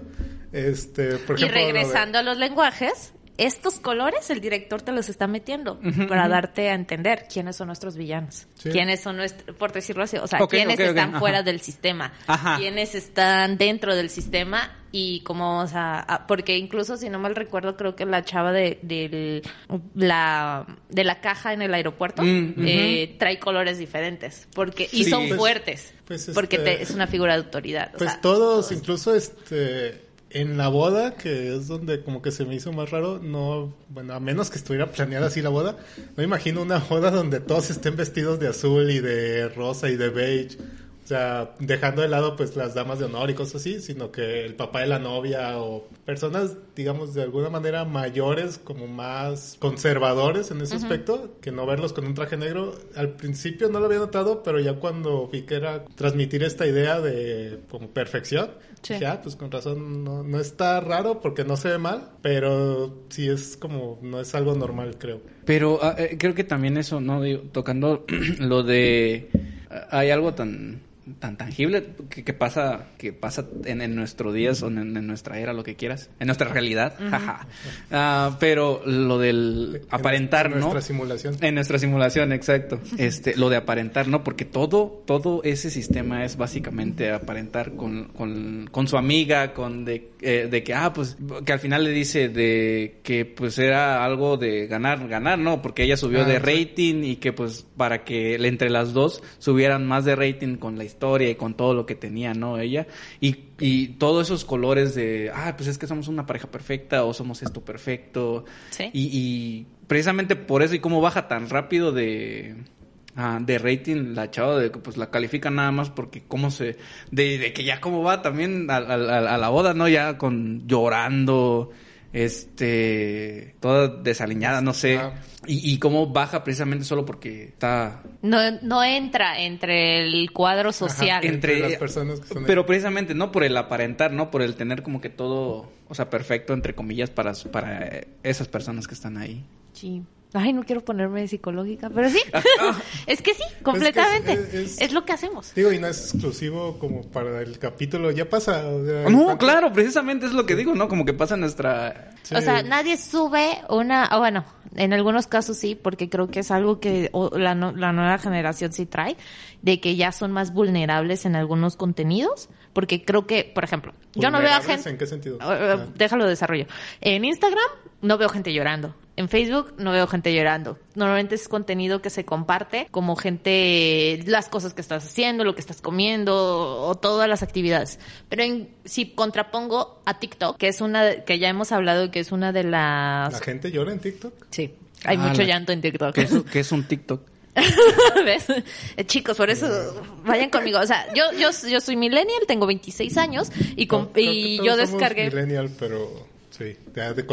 Este, por y de- regresando a los lenguajes, estos colores el director te los está metiendo para darte a entender quiénes son nuestros villanos, Sí. quiénes son nuestros, por decirlo así, o sea, quiénes están fuera del sistema, Ajá. quiénes están dentro del sistema y cómo, o sea, a- porque incluso si no mal recuerdo, creo que la chava de, del- la, de la caja en el aeropuerto Mm, eh, trae colores diferentes, porque y son Pues- fuertes, pues, porque este, te- es una figura de autoridad. o Pues todos, incluso este En la boda, que es donde como que se me hizo más raro, no, bueno, a menos que estuviera planeada así la boda, no imagino una boda donde todos estén vestidos de azul y de rosa y de beige. O sea, dejando de lado pues las damas de honor y cosas así, sino que el papá de la novia o personas, digamos, de alguna manera mayores, como más conservadores en ese aspecto, que no verlos con un traje negro. Al principio no lo había notado, pero ya cuando vi que era transmitir esta idea de como perfección, Sí. dije, ah, pues con razón no, no está raro porque no se ve mal, pero sí es como, no es algo normal, creo. Pero eh, creo que también eso, ¿no? Digo, tocando *clears throat* lo de... ah, hay algo tan tan tangible que, que pasa que pasa en, en nuestros días o en, en nuestra era lo que quieras en nuestra realidad jaja Ah, pero lo del aparentar en no nuestra simulación. en nuestra simulación, exacto. Este, lo de aparentar, ¿no? Porque todo, todo ese sistema es básicamente aparentar con, con, con su amiga, con de, eh, de que, ah, pues, que al final le dice de que pues era algo de ganar, ganar, ¿no? Porque ella subió Ah, de sí. rating y que pues para que le- entre las dos subieran más de rating con la historia y con todo lo que tenía, ¿no? Ella. Y, y todos esos colores de, ah, pues es que somos una pareja perfecta o somos esto perfecto. Sí. Y, y precisamente por eso y cómo baja tan rápido de ah, de rating la chava de que pues la califican nada más porque cómo se de, de que ya cómo va también a, a- a- a la boda no ya con llorando este toda desaliñada no sé Ah. y, y cómo baja precisamente solo porque está No, no entra entre el cuadro social. Ajá, entre, Entre- las personas que son pero precisamente no por el aparentar no por el tener como que todo o sea perfecto entre comillas para para esas personas que están ahí Sí. Ay, no quiero ponerme psicológica, pero sí. *laughs* *laughs* es que sí, completamente. es- es, es- lo que hacemos. Digo, y no es exclusivo como para el capítulo, ya pasa. o sea, no ¿cuánto- claro precisamente es lo que digo no como que pasa nuestra Sí. O sea, nadie sube una, ah, bueno, en algunos casos sí, porque creo que es algo que la, no- la nueva generación sí trae, de que ya son más vulnerables en algunos contenidos, porque creo que, por ejemplo, yo no veo a ¿Vulnerables gente... ¿En qué sentido? Uh, uh, Ah. déjalo desarrollo. En Instagram no veo gente llorando. En Facebook no veo gente llorando. Normalmente es contenido que se comparte como gente, las cosas que estás haciendo, lo que estás comiendo o todas las actividades. Pero en, si contrapongo a TikTok, que es una, de- que ya hemos hablado que es una de las... ¿La gente llora en TikTok? Sí. Hay Ah, mucho la- llanto en TikTok. que es, un TikTok *laughs* ¿Ves? Eh, chicos, por eso vayan conmigo. O sea, yo, yo, yo soy millennial, tengo 26 años y, con- y yo descargué... millennial, pero sí.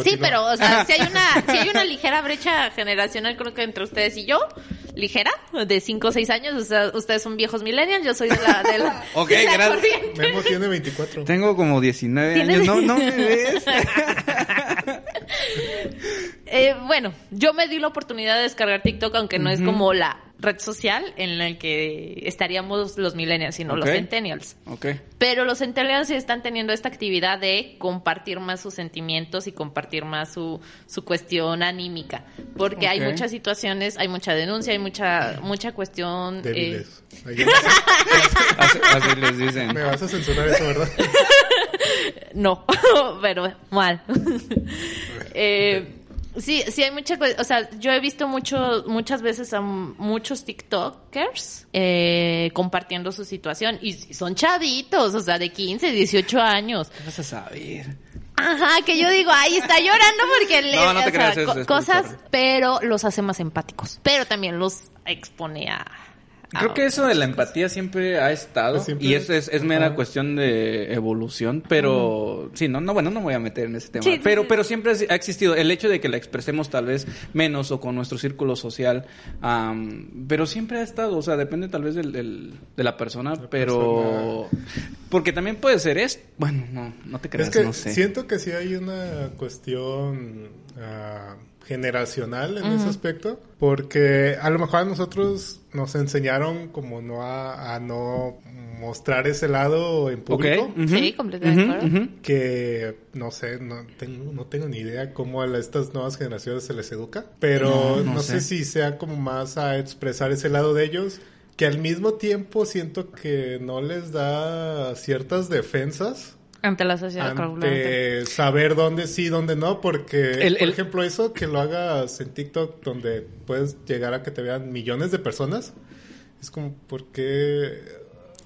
Sí, pero, o sea, si hay una, si hay una *laughs* ligera brecha generacional, creo que entre ustedes y yo, ligera, de 5 o 6 años, o sea, ustedes son viejos millennials, yo soy de la, de la, *laughs* Ok, de la gracias. corriente. Memo tiene 24. Tengo como 19 ¿Tienes- años. No, no me ves. *laughs* Eh, bueno, yo me di la oportunidad de descargar TikTok, aunque no es como la red social en la que estaríamos los millennials, sino los Ok. centennials. ok. Pero los centennials sí están teniendo esta actividad de compartir más sus sentimientos y compartir más su, su cuestión anímica. Porque hay muchas situaciones, hay mucha denuncia, hay mucha, mucha cuestión. eh, Débiles. Ahí *laughs* Así, así les dicen. Me vas a censurar eso, ¿verdad? *laughs* no, *laughs* pero mal. eh, sí, sí hay mucha, o sea, yo he visto mucho, muchas veces a muchos TikTokers eh, compartiendo su situación y son chavitos, o sea, de 15, 18 años. ¿Qué vas a saber? Ajá, que yo digo, ahí está llorando porque le No, no te o sea, creas, es- co- es por cosas, pero los hace más empáticos, pero también los expone a- Creo que eso de la empatía siempre ha estado siempre- y es, es, es mera Ajá. cuestión de evolución, pero sí, no, no, bueno, no me voy a meter en ese tema, Sí, pero, sí. pero siempre ha existido el hecho de que la expresemos tal vez menos o con nuestro círculo social, am, pero siempre ha estado, o sea, depende tal vez del, del- de la persona, pero porque también puede ser esto, bueno, no, no te creas, Es que no sé. siento que sí hay una cuestión ah, generacional en ese aspecto, porque a lo mejor a nosotros nos enseñaron como no a, a no mostrar ese lado en público. Sí, completamente ujú. que no sé, no tengo, no tengo ni idea cómo a estas nuevas generaciones se les educa, pero No, no, no sé. sé. si sea como más a expresar ese lado de ellos, que al mismo tiempo siento que no les da ciertas defensas ante la sociedad ante saber dónde sí, dónde no, porque El- por el- ejemplo eso que lo hagas en TikTok donde puedes llegar a que te vean millones de personas, es como porque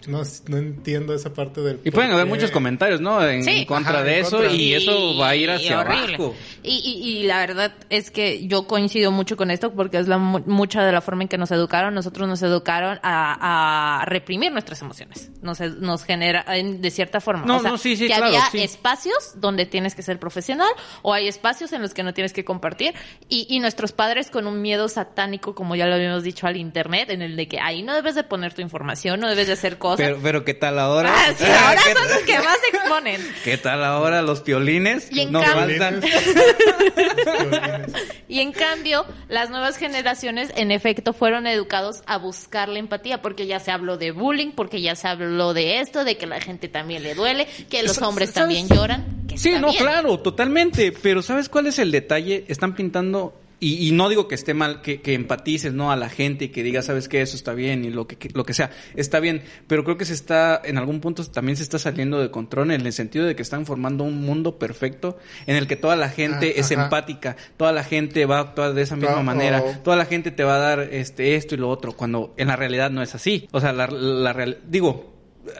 no, no entiendo esa parte del... Y pueden haber muchos comentarios, ¿no? En Sí. contra Ajá, de en eso contra. y eso va a ir Y hacia horrible. abajo. Y, y, y la verdad es que yo coincido mucho con esto porque es la, mu- mucha de la forma en que nos educaron. Nosotros nos educaron a, a reprimir nuestras emociones. Nos, nos genera, en- de cierta forma. No, O sea, no, sí, sí, que claro, había sí. espacios donde tienes que ser profesional o hay espacios en los que no tienes que compartir. Y, y nuestros padres con un miedo satánico, como ya lo habíamos dicho, al internet, en el de que ahí no debes de poner tu información, no debes de hacer cosas. Pero, pero ¿qué tal ahora? Ah, sí, *laughs* ahora ¿Qué, son los que más se exponen. qué tal ahora los piolines? Y en Nos cambio- faltan. *laughs* Y en cambio, las nuevas generaciones, en efecto, fueron educados a buscar la empatía, porque ya se habló de bullying, porque ya se habló de esto, de que la gente también le duele, que los hombres ¿sabes? también lloran. Que Sí, no, bien. claro, totalmente. Pero ¿sabes cuál es el detalle? Están pintando, y, y no digo que esté mal, que, que empatices, ¿no? A la gente y que diga, ¿sabes qué? Eso está bien y lo que, que- lo que sea. Está bien, pero creo que se está, en algún punto también se está saliendo de control en el sentido de que están formando un mundo perfecto en el que toda la gente Ah, es ajá. empática, toda la gente va a actuar de esa misma manera, toda la gente te va a dar este esto y lo otro, cuando en la realidad no es así. O sea, la, la real- digo,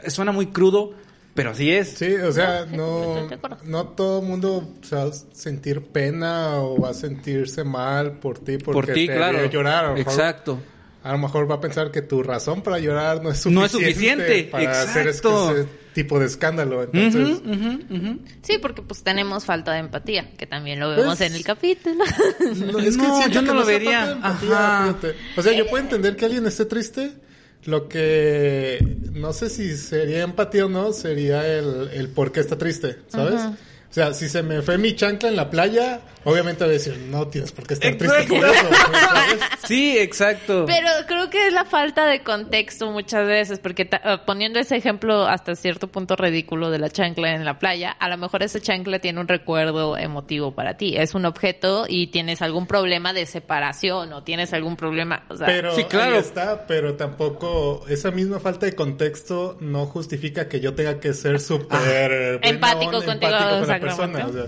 suena muy crudo, pero así es. Sí, o sea, No, no, todo el mundo se va a sentir pena o va a sentirse mal por ti porque Por ti, te claro. vio llorar. A lo mejor- Exacto. A lo mejor va a pensar que tu razón para llorar no es suficiente, No es suficiente, para hacer ese, tipo de escándalo. Entonces. Sí, porque pues tenemos falta de empatía, que también lo vemos Pues- en el capítulo. no, es que No, siento yo que no lo vería. empatía, Ajá. O sea, yo puedo entender que alguien esté triste. Lo que no sé si sería empatía o no, sería el, el por qué está triste, ¿sabes? O sea, si se me fue mi chancla en la playa, obviamente voy a decir, no tienes por qué estar triste por eso, ¿sabes? Sí, exacto. Pero creo que es la falta de contexto muchas veces, porque ta- eh, poniendo ese ejemplo hasta cierto punto ridículo de la chancla en la playa, a lo mejor ese chancla tiene un recuerdo emotivo para ti. Es un objeto y tienes algún problema de separación o tienes algún problema, o sea, Pero Sí, claro. ahí está, pero tampoco esa misma falta de contexto no justifica que yo tenga que ser súper buena Empático onda, contigo, empático con. Persona. O sea,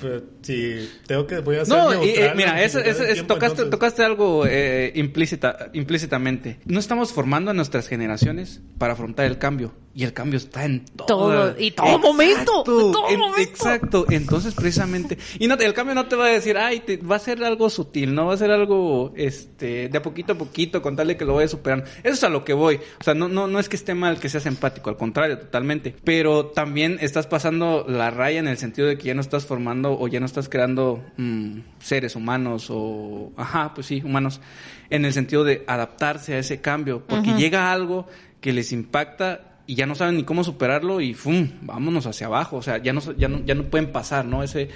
pues, si tengo que voy a ser No, y, eh, mira, es- tiempo, tocaste, entonces- tocaste algo eh, implícita, implícitamente. No estamos formando a nuestras generaciones para afrontar el cambio. Y el cambio está en todo. Todo, y todo momento, en todo momento. Exacto. Entonces, precisamente. Y no, el cambio no te va a decir, ay, te- va a ser algo sutil, no va a ser algo este de a poquito a poquito, con tal de que lo vayas superando. Eso es a lo que voy. O sea, no, no, no es que esté mal que seas empático, al contrario, totalmente. Pero también estás pasando la raya en el sentido de que ya no estás formando o ya no estás creando mm, seres humanos o. Ajá, pues sí, humanos. En el sentido de adaptarse a ese cambio. Porque llega algo que les impacta y ya no saben ni cómo superarlo y ¡fum! vámonos hacia abajo. O sea, ya no, ya no, ya no pueden pasar, ¿no? Ese,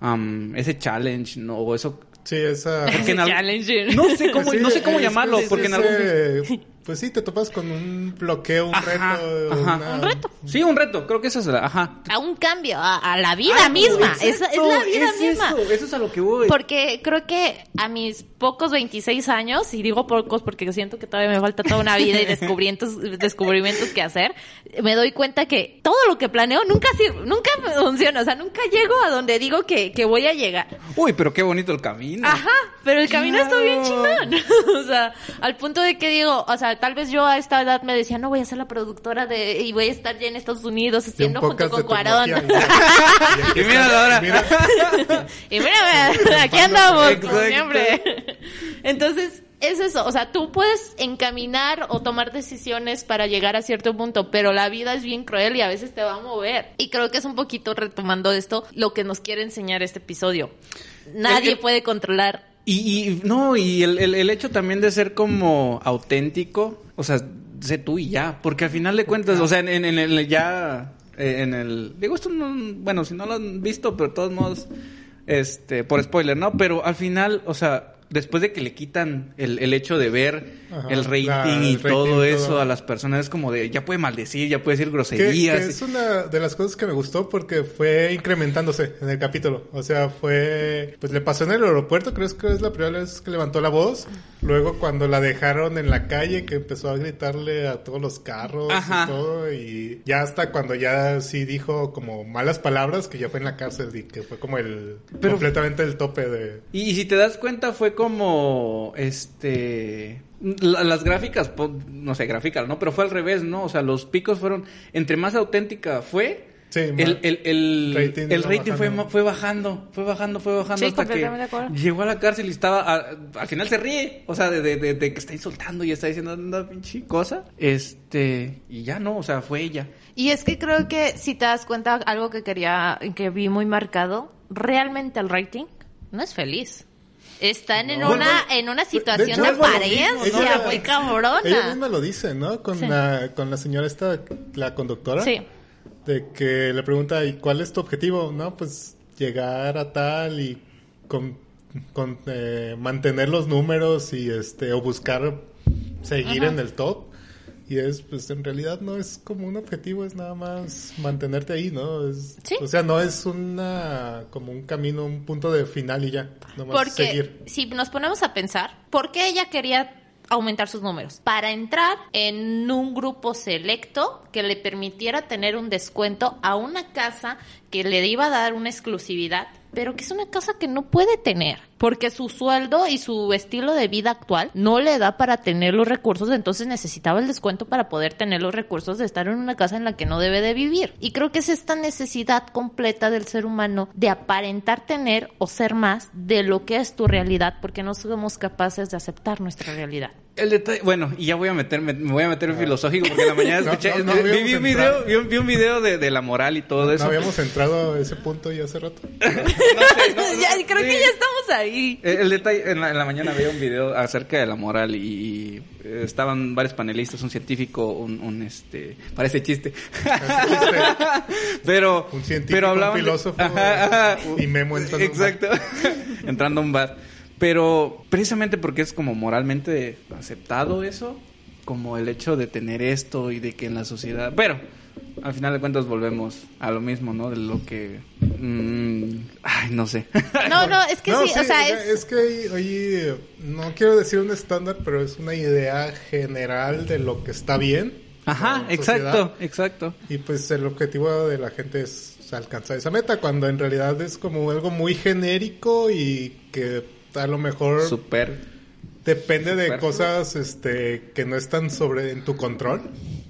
am, ese challenge, ¿no? O eso. Sí, esa... Porque en al- Challenge. No sé cómo, sí, no sé cómo es- llamarlo, es porque en algún... Pues sí, te topas con un bloqueo, un Ajá, reto. ajá. una- Un reto. Sí, un reto, creo que eso es la... Ajá. A un cambio, a, a la vida Ah, misma. Es, es la vida es misma. Eso, eso es a lo que voy. Porque creo que a mis pocos 26 años, y digo pocos porque siento que todavía me falta toda una vida y descubrimientos, *laughs* descubrimientos que hacer, me doy cuenta que todo lo que planeo nunca nunca funciona. O sea, nunca llego a donde digo que, que voy a llegar. Uy, pero qué bonito el camino. Ajá, pero el camino está bien chingón. *laughs* o sea, al punto de que digo, o sea, tal vez yo a esta edad me decía, no voy a ser la productora de, y voy a estar ya en Estados Unidos haciendo junto con Cuarón. *laughs* Y míralo ahora. Mira, *laughs* Y mírame, aquí andamos, como siempre. Entonces, es eso, o sea, tú puedes encaminar o tomar decisiones para llegar a cierto punto, pero la vida es bien cruel y a veces te va a mover. Y creo que es un poquito retomando esto lo que nos quiere enseñar este episodio. Nadie que- puede controlar. Y, y no, y el, el, el hecho también de ser como auténtico, o sea, sé tú y ya, porque al final de cuentas, o sea, en, en, en el ya, eh, en el, digo esto no, bueno, si no lo han visto, pero de todos modos, este, por spoiler, ¿no? Pero al final, o sea, después de que le quitan el, el hecho de ver Ajá, el rating la- y el rating, todo eso todo. a las personas, es como de, ya puede maldecir, ya puede decir que, groserías. que es una de las cosas que me gustó porque fue incrementándose en el capítulo. O sea, fue... Pues le pasó en el aeropuerto, creo que es la primera vez que levantó la voz. Luego cuando la dejaron en la calle, que empezó a gritarle a todos los carros Ajá. y todo. Y ya hasta cuando ya sí dijo como malas palabras, que ya fue en la cárcel y que fue como el... Pero- completamente el tope de... Y, y si te das cuenta fue como, este, la- las gráficas, po- no sé, gráficas, ¿no? Pero fue al revés, ¿no? O sea, los picos fueron, entre más auténtica fue, Sí, el, el, el, rating el iba rating fue, bajando. fue bajando, fue bajando, fue bajando Sí, hasta que llegó a la cárcel y estaba, a- al final se ríe, o sea, de, de, de- de que está insultando y está diciendo una pinche cosa, este, y ya no, o sea, fue ella. Y es que creo que si te das cuenta, algo que quería, que vi muy marcado, realmente el rating no es feliz. Están en una, Bueno, en una De situación hecho, de apariencia muy Ella cabrona. misma lo dice, ¿no? Con, Sí. la, con la señora esta, la conductora. Sí. De que le pregunta, ¿y cuál es tu objetivo? No, pues llegar a tal y con, con, eh, mantener los números y este o buscar seguir Ajá. en el top. Y es, pues en realidad no es como un objetivo, es nada más mantenerte ahí, ¿no? Es, Sí. O sea, no es una, como un camino, un punto de final y ya. Nomás Porque seguir. si nos ponemos a pensar, ¿por qué ella quería aumentar sus números? Para entrar en un grupo selecto que le permitiera tener un descuento a una casa que le iba a dar una exclusividad, pero que es una casa que no puede tener, porque su sueldo y su estilo de vida actual no le da para tener los recursos, entonces necesitaba el descuento para poder tener los recursos de estar en una casa en la que no debe de vivir. Y creo que es esta necesidad completa del ser humano de aparentar tener o ser más de lo que es tu realidad, porque no somos capaces de aceptar nuestra realidad. El detalle, bueno, y ya voy a meterme, me voy a meter en filosófico porque en la mañana *laughs* No, escuché, no, no vi- un video, vi, un, vi un video de, de la moral y todo No eso. habíamos entrado a ese punto ya hace rato. *laughs* No sé, no, no, ya, creo que ya estamos ahí. El, el detalle, en la, en la mañana veía un video acerca de la moral y, y, eh, estaban varios panelistas, un científico, un, un, este, parece chiste. pero, Un científico, pero un hablaban de- filósofo, Ajá, ajá. y Memo entrando un. Exacto. *laughs* entrando a un bar. Pero precisamente porque es como moralmente aceptado eso, como el hecho de tener esto y de que en la sociedad, pero al final de cuentas volvemos a lo mismo, ¿no? De lo que mm, ay, no sé. No, no, es que No, sí, o sea, es... que, hay- oye, no quiero decir un estándar, pero es una idea general de lo que está bien. Ajá, exacto, sociedad. exacto. Y pues el objetivo de la gente es alcanzar esa meta, cuando en realidad es como algo muy genérico y que a lo mejor Super depende de cosas este que no están sobre en tu control.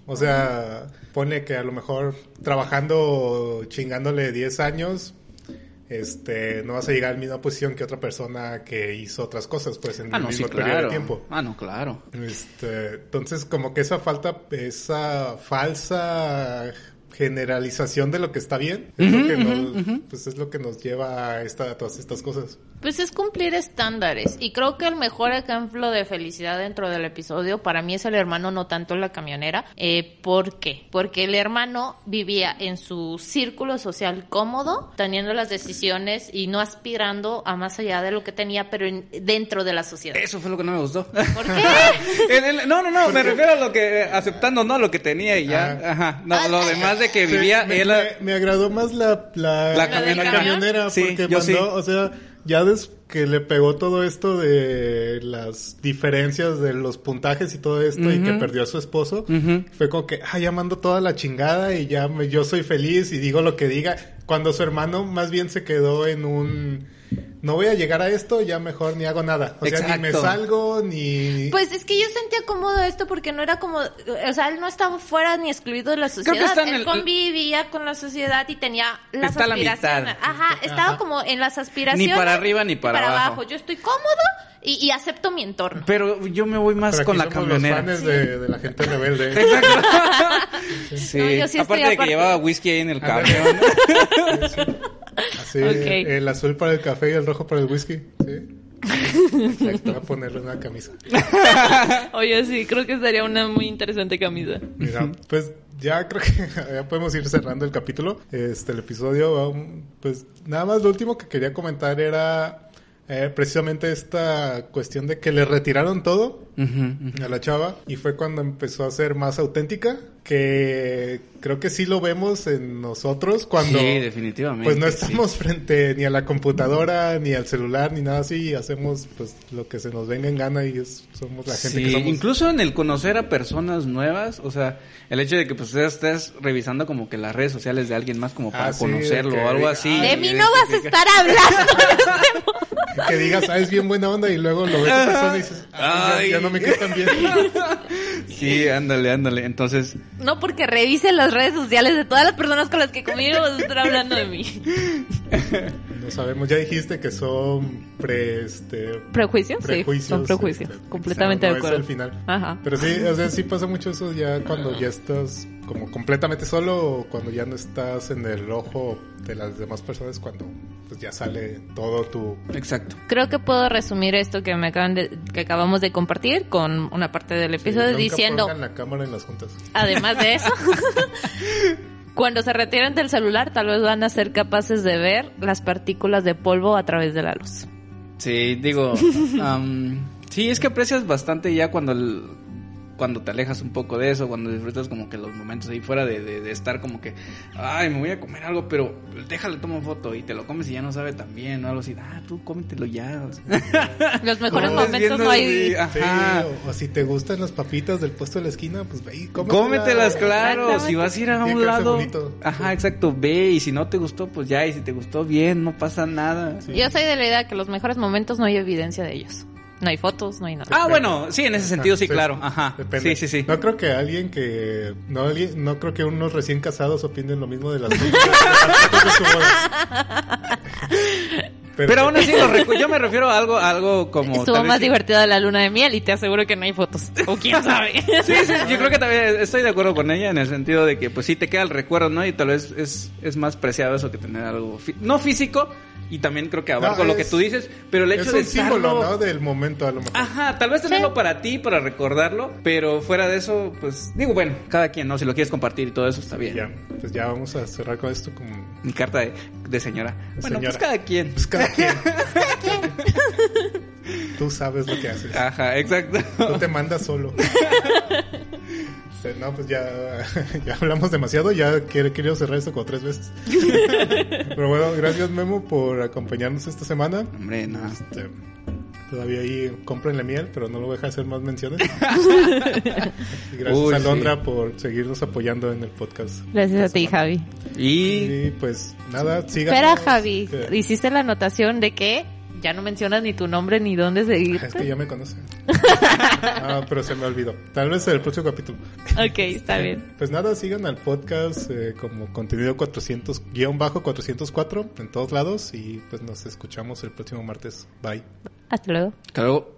O sea, pone que a lo mejor trabajando chingándole 10 años este no vas a llegar a la misma posición que otra persona que hizo otras cosas pues en Ah, el no, sí, mismo periodo de tiempo. Ah, no, claro. Este, entonces como que esa falta, esa falsa generalización de lo que está bien, es lo que nos, pues es lo que nos lleva a, esta, a todas estas cosas. Pues es cumplir estándares. Y creo que el mejor ejemplo de felicidad dentro del episodio para mí es el hermano, no tanto la camionera. Eh, ¿Por qué? Porque el hermano vivía en su círculo social cómodo, teniendo las decisiones y no aspirando a más allá de lo que tenía, pero en- dentro de la sociedad. Eso fue lo que no me gustó. ¿Por qué? *laughs* El- el- no, no, no, me refiero a lo que, aceptando, no, lo que tenía y ya. Ah. Ajá. No, Ah, lo ah, demás de que vivía, me, él. me- me agradó más la, la, La camionera. camionera, Sí, porque yo mandó, sí. o sea, ya des que le pegó todo esto de las diferencias de los puntajes y todo esto y que perdió a su esposo, fue como que, ah, ya mando toda la chingada y ya me- yo soy feliz y digo lo que diga. Cuando su hermano más bien se quedó en un, no voy a llegar a esto, ya mejor ni hago nada. O sea, ni me Exacto. salgo, ni... Pues es que yo sentía cómodo esto porque no era como, o sea, él no estaba fuera ni excluido de la que sociedad. está en él el- convivía con la sociedad y tenía las Está a la aspiraciones. mitad. Ajá, estaba Ajá. como en las aspiraciones. Ni para arriba ni para abajo. Yo estoy cómodo y, y acepto mi entorno. Pero yo me voy más Pero con la somos camionera. los fans de, de la gente rebelde. *laughs* *laughs* Sí. No, yo sí estoy Aparte de que aparte. llevaba whisky ahí en el camión. Así, el azul para el café y el rojo para el whisky. Sí. Exacto, voy a ponerle una camisa. Oye, sí, creo que sería una muy interesante camisa. Mira, pues ya creo que *laughs* ya podemos ir cerrando el capítulo, este el episodio. um, Pues nada más lo último que quería comentar era eh, precisamente esta cuestión de que le retiraron todo A la chava y fue cuando empezó a ser más auténtica que creo que sí lo vemos en nosotros cuando Sí, definitivamente, pues no sí. estamos frente ni a la computadora ni al celular ni nada así y hacemos pues lo que se nos venga en gana y es- somos la gente Sí, que somos incluso en el conocer a personas nuevas, o sea, el hecho de que pues estés revisando como que las redes sociales de alguien más como para Ah, sí, conocerlo o algo así. "Ay, De mí no vas a estar hablando. *laughs* que digas ah es bien buena onda y luego lo ves a persona y dices "Ay, ya- Ay. ya, no tan bien *laughs* Sí, ándale, ándale. Entonces, No porque revise las redes sociales de todas las personas con las que conmigo vas a estar hablando de mí. *laughs* no sabemos ya dijiste que son pre este ¿Prejuicios? prejuicios sí, son prejuicios. este, completamente no de es acuerdo. el final Ajá. Pero sí, o sea, sí pasa mucho eso ya cuando ya estás como completamente solo o cuando ya no estás en el ojo de las demás personas cuando pues ya sale todo tu exacto. Creo que puedo resumir esto que me acaban de, que acabamos de compartir con una parte del episodio nunca diciendo, pongan la cámara en las juntas. además de eso, *laughs* cuando se retiren del celular tal vez van a ser capaces de ver las partículas de polvo a través de la luz. Sí, digo, *laughs* am, sí, es que aprecias bastante ya cuando el- cuando te alejas un poco de eso, cuando disfrutas como que los momentos ahí fuera de, de- de estar como que, ay, me voy a comer algo, pero déjale, tomo foto y te lo comes y ya no sabe tan bien o algo así, ah, tú cómetelo ya. *laughs* o sea. Los mejores momentos no hay... así, Sí, Ajá. o, o si te gustan las papitas del puesto de la esquina, pues ve y cómetelas. Cómetelas, claro. Si vas a ir a un lado. bonito. Ajá, exacto. Ve. Y si no te gustó, pues ya. Y si te gustó, bien. No pasa nada. Yo soy de la idea que los mejores momentos no hay evidencia de ellos. No hay fotos, no hay nada. Ah, bueno. Sí, en ese sentido, sí, Ah, claro. Ajá. Depende. Sí, sí, sí. No creo que alguien que. No, alguien- no creo que unos recién casados opinen lo mismo de las *laughs* boda. Pero aún así, lo yo me refiero a algo, a algo como. Estuvo más que- divertida la luna de miel y te aseguro que no hay fotos. O quién sabe. *laughs* Sí, sí, yo creo que también estoy de acuerdo con ella en el sentido de que, pues sí, te queda el recuerdo, ¿no? Y tal vez es, es más preciado eso que tener algo. fí- No físico, y también creo que abarco No, lo que tú dices, pero el hecho es de un símbolo, estarlo- ¿no? Del momento, a lo mejor. Ajá, tal vez tenerlo para ti, para recordarlo, pero fuera de eso, pues digo, bueno, cada quien, ¿no? Si lo quieres compartir y todo eso está bien. Ya, pues ya vamos a cerrar con esto como. Mi carta de, de señora. Bueno, Señora. pues cada quien. *laughs* Pues cada quien. Tú sabes lo que haces. Ajá, exacto. Tú te mandas solo. *laughs* Este, No, pues ya, *laughs* ya hablamos demasiado, ya quiero, quiero cerrar esto como tres veces. *laughs* Pero bueno, gracias Memo por acompañarnos esta semana. Hombre, no. Este, todavía ahí cómprenle miel, pero no lo voy a dejar hacer más menciones. *laughs* y gracias Uy, a sí. Londra por seguirnos apoyando en el podcast. Gracias a ti, Javi. Y Y pues nada, sigan. Espera, Javi. Que- Hiciste la anotación de que ya no mencionas ni tu nombre ni dónde seguir. Es que ya me conocen. ah, pero se me olvidó. Tal vez en el próximo capítulo. Ok, está *laughs* bien. Pues nada, sigan al podcast eh, como contenido 400, guion bajo 404 en todos lados y pues nos escuchamos el próximo martes. Bye. Hasta luego. hasta luego.